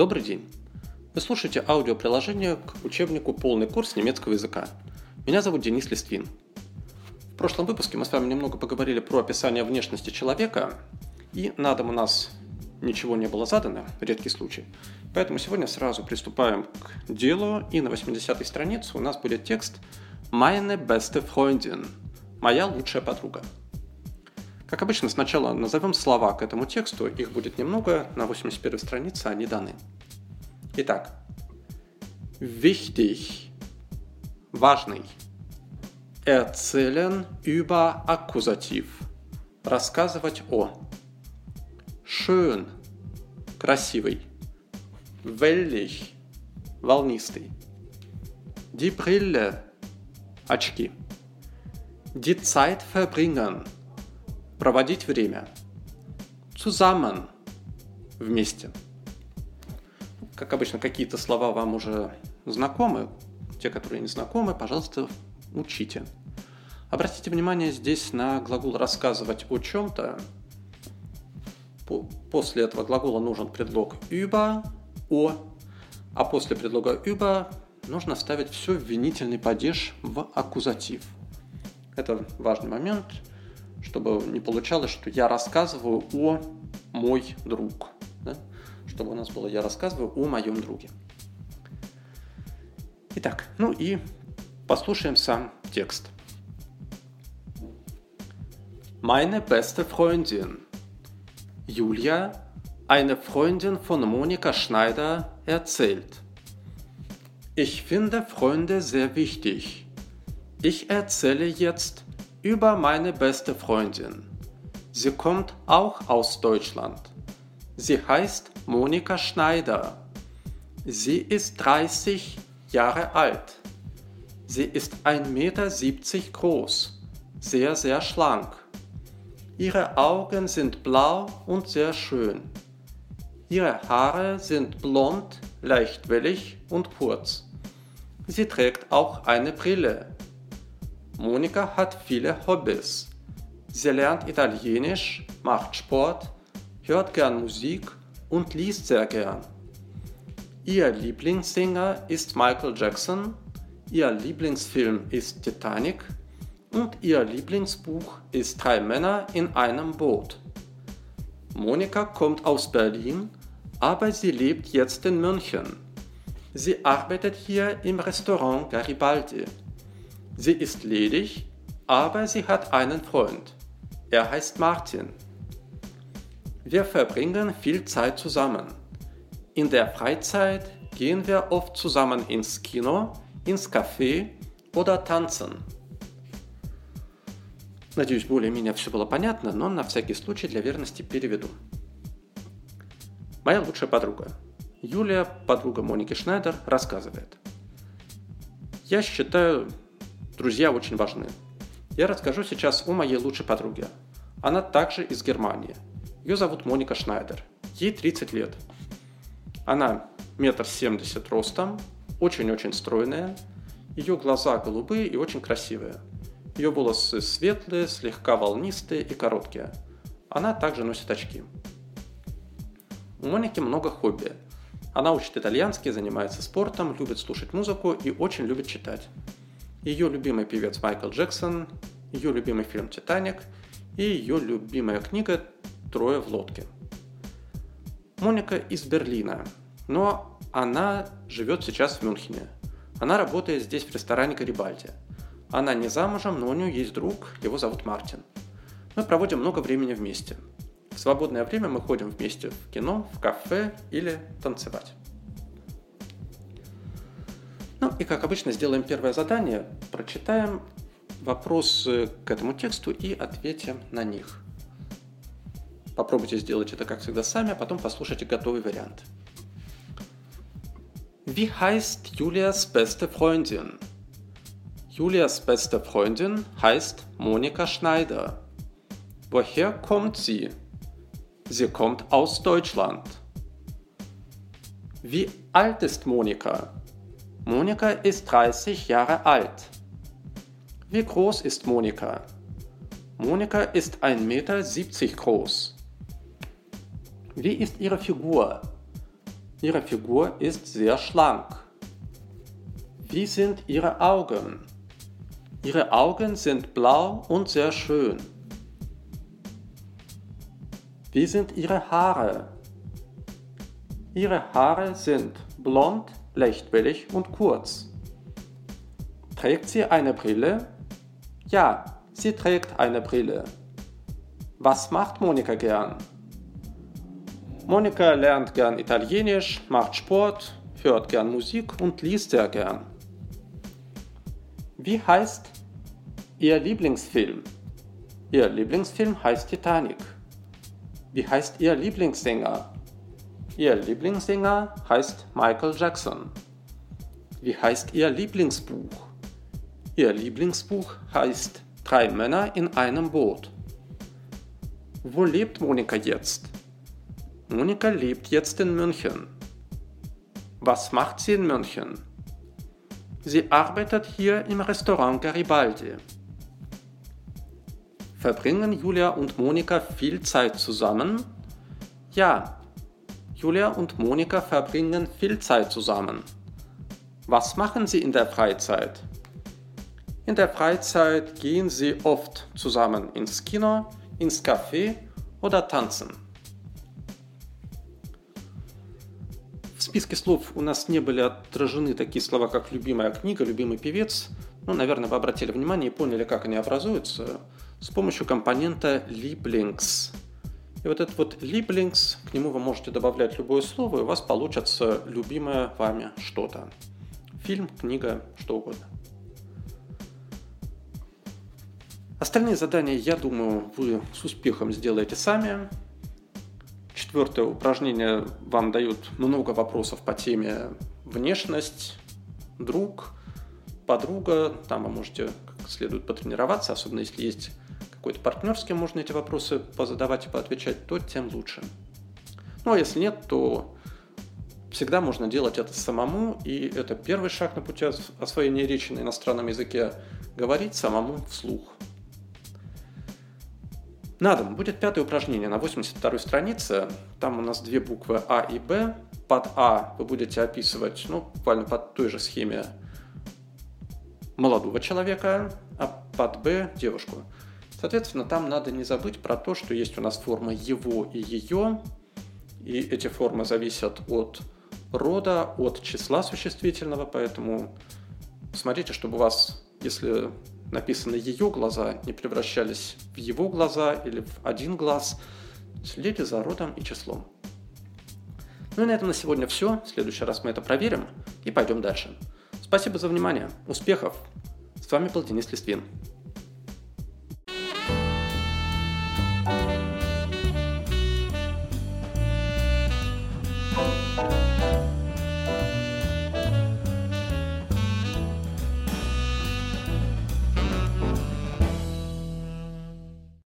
Добрый день! Вы слушаете аудиоприложение к учебнику «Полный курс немецкого языка». Меня зовут Денис Листвин. В прошлом выпуске мы с вами немного поговорили про описание внешности человека, и на дом у нас ничего не было задано, редкий случай. Поэтому сегодня сразу приступаем к делу, и на 80-й странице у нас будет текст «Meine beste Freundin» – «Моя лучшая подруга». Как обычно, сначала назовем слова к этому тексту, их будет немного, на 81 странице они даны. Итак, wichtig, важный. Erzählen über Akkusativ, рассказывать о. Schön, красивый. Wellig, волнистый. Die Brille, очки. Die Zeit verbringen – Проводить время. Zusammen. Вместе. Как обычно, какие-то слова вам уже знакомы. Те, которые не знакомы, пожалуйста, учите. Обратите внимание здесь на глагол «рассказывать о чем-то». После этого глагола нужен предлог über, о, а после предлога über нужно вставить все винительный падеж в аккузатив. Это важный момент – чтобы не получалось, что я рассказываю о мой друг. Да? Чтобы у нас было я рассказываю о моем друге. Итак, ну и послушаем сам текст. Meine beste Freundin. Julia, eine Freundin von Monika Schneider, erzählt. Ich finde Freunde sehr wichtig. Ich erzähle jetzt über meine beste Freundin. Sie kommt auch aus Deutschland. Sie heißt Monika Schneider. Sie ist 30 Jahre alt. Sie ist 1,70 Meter groß, sehr, sehr schlank. Ihre Augen sind blau und sehr schön. Ihre Haare sind blond, leicht wellig und kurz. Sie trägt auch eine Brille. Monika hat viele Hobbys. Sie lernt Italienisch, macht Sport, hört gern Musik und liest sehr gern. Ihr Lieblingssänger ist Michael Jackson, ihr Lieblingsfilm ist Titanic und ihr Lieblingsbuch ist Drei Männer in einem Boot. Monika kommt aus Berlin, aber sie lebt jetzt in München. Sie arbeitet hier im Restaurant Garibaldi. Sie ist ledig, aber sie hat einen Freund. Er heißt Martin. Wir verbringen viel Zeit zusammen. In der Freizeit gehen wir oft zusammen ins Kino, ins Café oder tanzen. Надеюсь, более-менее все было понятно, но на всякий случай для верности переведу. Моя лучшая подруга. Юлия, подруга Моники Шнайдер, рассказывает. Я считаю Друзья очень важны. Я расскажу сейчас о моей лучшей подруге. Она также из Германии. Ее зовут Моника Шнайдер. Ей 30 лет. Она метр семьдесят ростом, очень-очень стройная. Ее глаза голубые и очень красивые. Ее волосы светлые, слегка волнистые и короткие. Она также носит очки. У Моники много хобби. Она учит итальянский, занимается спортом, любит слушать музыку и очень любит читать ее любимый певец Майкл Джексон, ее любимый фильм «Титаник» и ее любимая книга «Трое в лодке». Моника из Берлина, но она живет сейчас в Мюнхене. Она работает здесь в ресторане Гарибальди. Она не замужем, но у нее есть друг, его зовут Мартин. Мы проводим много времени вместе. В свободное время мы ходим вместе в кино, в кафе или танцевать. И как обычно сделаем первое задание, прочитаем вопросы к этому тексту и ответим на них. Попробуйте сделать это, как всегда, сами, а потом послушайте готовый вариант. Wie heißt Julias beste Freundin? Julias beste Freundin heißt Monika Schneider. Woher kommt sie? Sie kommt aus Deutschland. Wie alt ist Monika? Monika ist 30 Jahre alt. Wie groß ist Monika? Monika ist 1,70 Meter groß. Wie ist ihre Figur? Ihre Figur ist sehr schlank. Wie sind Ihre Augen? Ihre Augen sind blau und sehr schön. Wie sind Ihre Haare? Ihre Haare sind blond, lichtwellig und kurz. Trägt sie eine Brille? Ja, sie trägt eine Brille. Was macht Monika gern? Monika lernt gern Italienisch, macht Sport, hört gern Musik und liest sehr gern. Wie heißt Ihr Lieblingsfilm? Ihr Lieblingsfilm heißt Titanic. Wie heißt Ihr Lieblingssänger? Ihr Lieblingssänger heißt Michael Jackson. Wie heißt Ihr Lieblingsbuch? Ihr Lieblingsbuch heißt Drei Männer in einem Boot. Wo lebt Monika jetzt? Monika lebt jetzt in München. Was macht sie in München? Sie arbeitet hier im Restaurant Garibaldi. Verbringen Julia und Monika viel Zeit zusammen? Ja, Julia und Monika verbringen viel Zeit zusammen. Was machen sie in der Freizeit? In der Freizeit gehen sie oft zusammen ins Kino, ins Café oder tanzen. В списке слов у нас не были отражены такие слова, как любимая книга, любимый певец. Ну, наверное, вы обратили внимание и поняли, как они образуются с помощью компонента Lieblings. И вот этот вот Lieblings, к нему вы можете добавлять любое слово, и у вас получится любимое вами что-то. Фильм, книга, что угодно. Остальные задания, я думаю, вы с успехом сделаете сами. Четвертое упражнение вам дают много вопросов по теме внешность, друг, подруга. Там вы можете как следует потренироваться, особенно если есть какой-то партнер, с кем можно эти вопросы позадавать и поотвечать, то тем лучше. Ну а если нет, то всегда можно делать это самому, и это первый шаг на пути освоения речи на иностранном языке – говорить самому вслух. На дом будет пятое упражнение на 82 странице. Там у нас две буквы А и Б. Под А вы будете описывать, ну, буквально под той же схеме молодого человека, а под Б – девушку. Соответственно, там надо не забыть про то, что есть у нас форма его и ее, и эти формы зависят от рода, от числа существительного, поэтому смотрите, чтобы у вас, если написаны ее глаза, не превращались в его глаза или в один глаз, следите за родом и числом. Ну и на этом на сегодня все. В следующий раз мы это проверим и пойдем дальше. Спасибо за внимание. Успехов! С вами был Денис Листвин.